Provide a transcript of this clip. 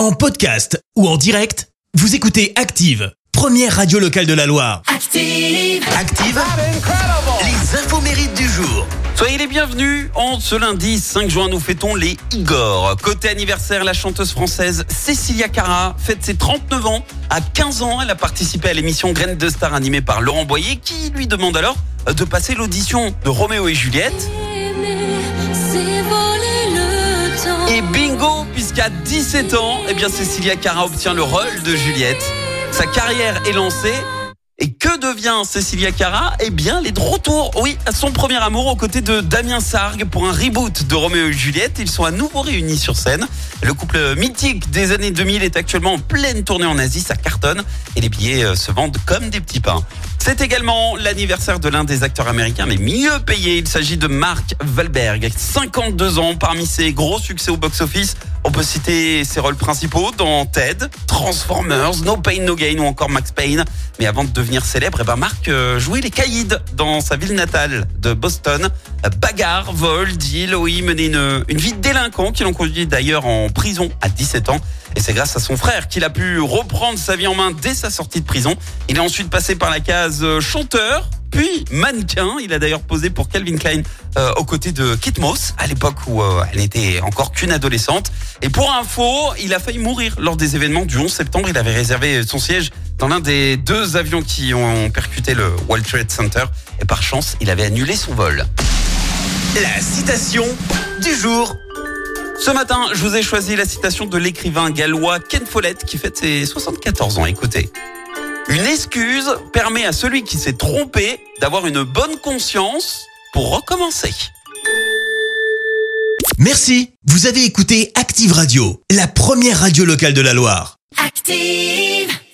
En podcast ou en direct, vous écoutez Active, première radio locale de la Loire. Active. Active, les infos mérites du jour. Soyez les bienvenus. En ce lundi 5 juin, nous fêtons les Igor. Côté anniversaire, la chanteuse française Cécilia Cara fête ses 39 ans. À 15 ans, elle a participé à l'émission Graines de Star animée par Laurent Boyer qui lui demande alors de passer l'audition de Roméo et Juliette. Et puisqu'à 17 ans, eh bien Cécilia Cara obtient le rôle de Juliette. Sa carrière est lancée. Et que devient Cécilia Cara? Eh bien, elle est de retour, oui, son premier amour aux côtés de Damien Sargue pour un reboot de Roméo et Juliette. Ils sont à nouveau réunis sur scène. Le couple mythique des années 2000 est actuellement en pleine tournée en Asie, ça cartonne et les billets euh, se vendent comme des petits pains. C'est également l'anniversaire de l'un des acteurs américains les mieux payés. Il s'agit de Mark Wahlberg, 52 ans. Parmi ses gros succès au box-office, on peut citer ses rôles principaux dans Ted, Transformers, No Pain No Gain ou encore Max Payne. Mais avant de devenir célèbre, eh ben Mark euh, jouait les caïds dans sa ville natale de Boston. Bagarre, vol, deal, oui, mener une, une vie de délinquant qui l'ont conduit d'ailleurs en prison à 17 ans. Et c'est grâce à son frère qu'il a pu reprendre sa vie en main dès sa sortie de prison. Il est ensuite passé par la case euh, chanteur, puis mannequin. Il a d'ailleurs posé pour Calvin Klein euh, aux côtés de Kit Moss à l'époque où euh, elle était encore qu'une adolescente. Et pour info, il a failli mourir lors des événements du 11 septembre. Il avait réservé son siège dans l'un des deux avions qui ont percuté le World Trade Center. Et par chance, il avait annulé son vol. La citation du jour. Ce matin, je vous ai choisi la citation de l'écrivain gallois Ken Follett qui fête ses 74 ans. Écoutez. Une excuse permet à celui qui s'est trompé d'avoir une bonne conscience pour recommencer. Merci, vous avez écouté Active Radio, la première radio locale de la Loire. Active.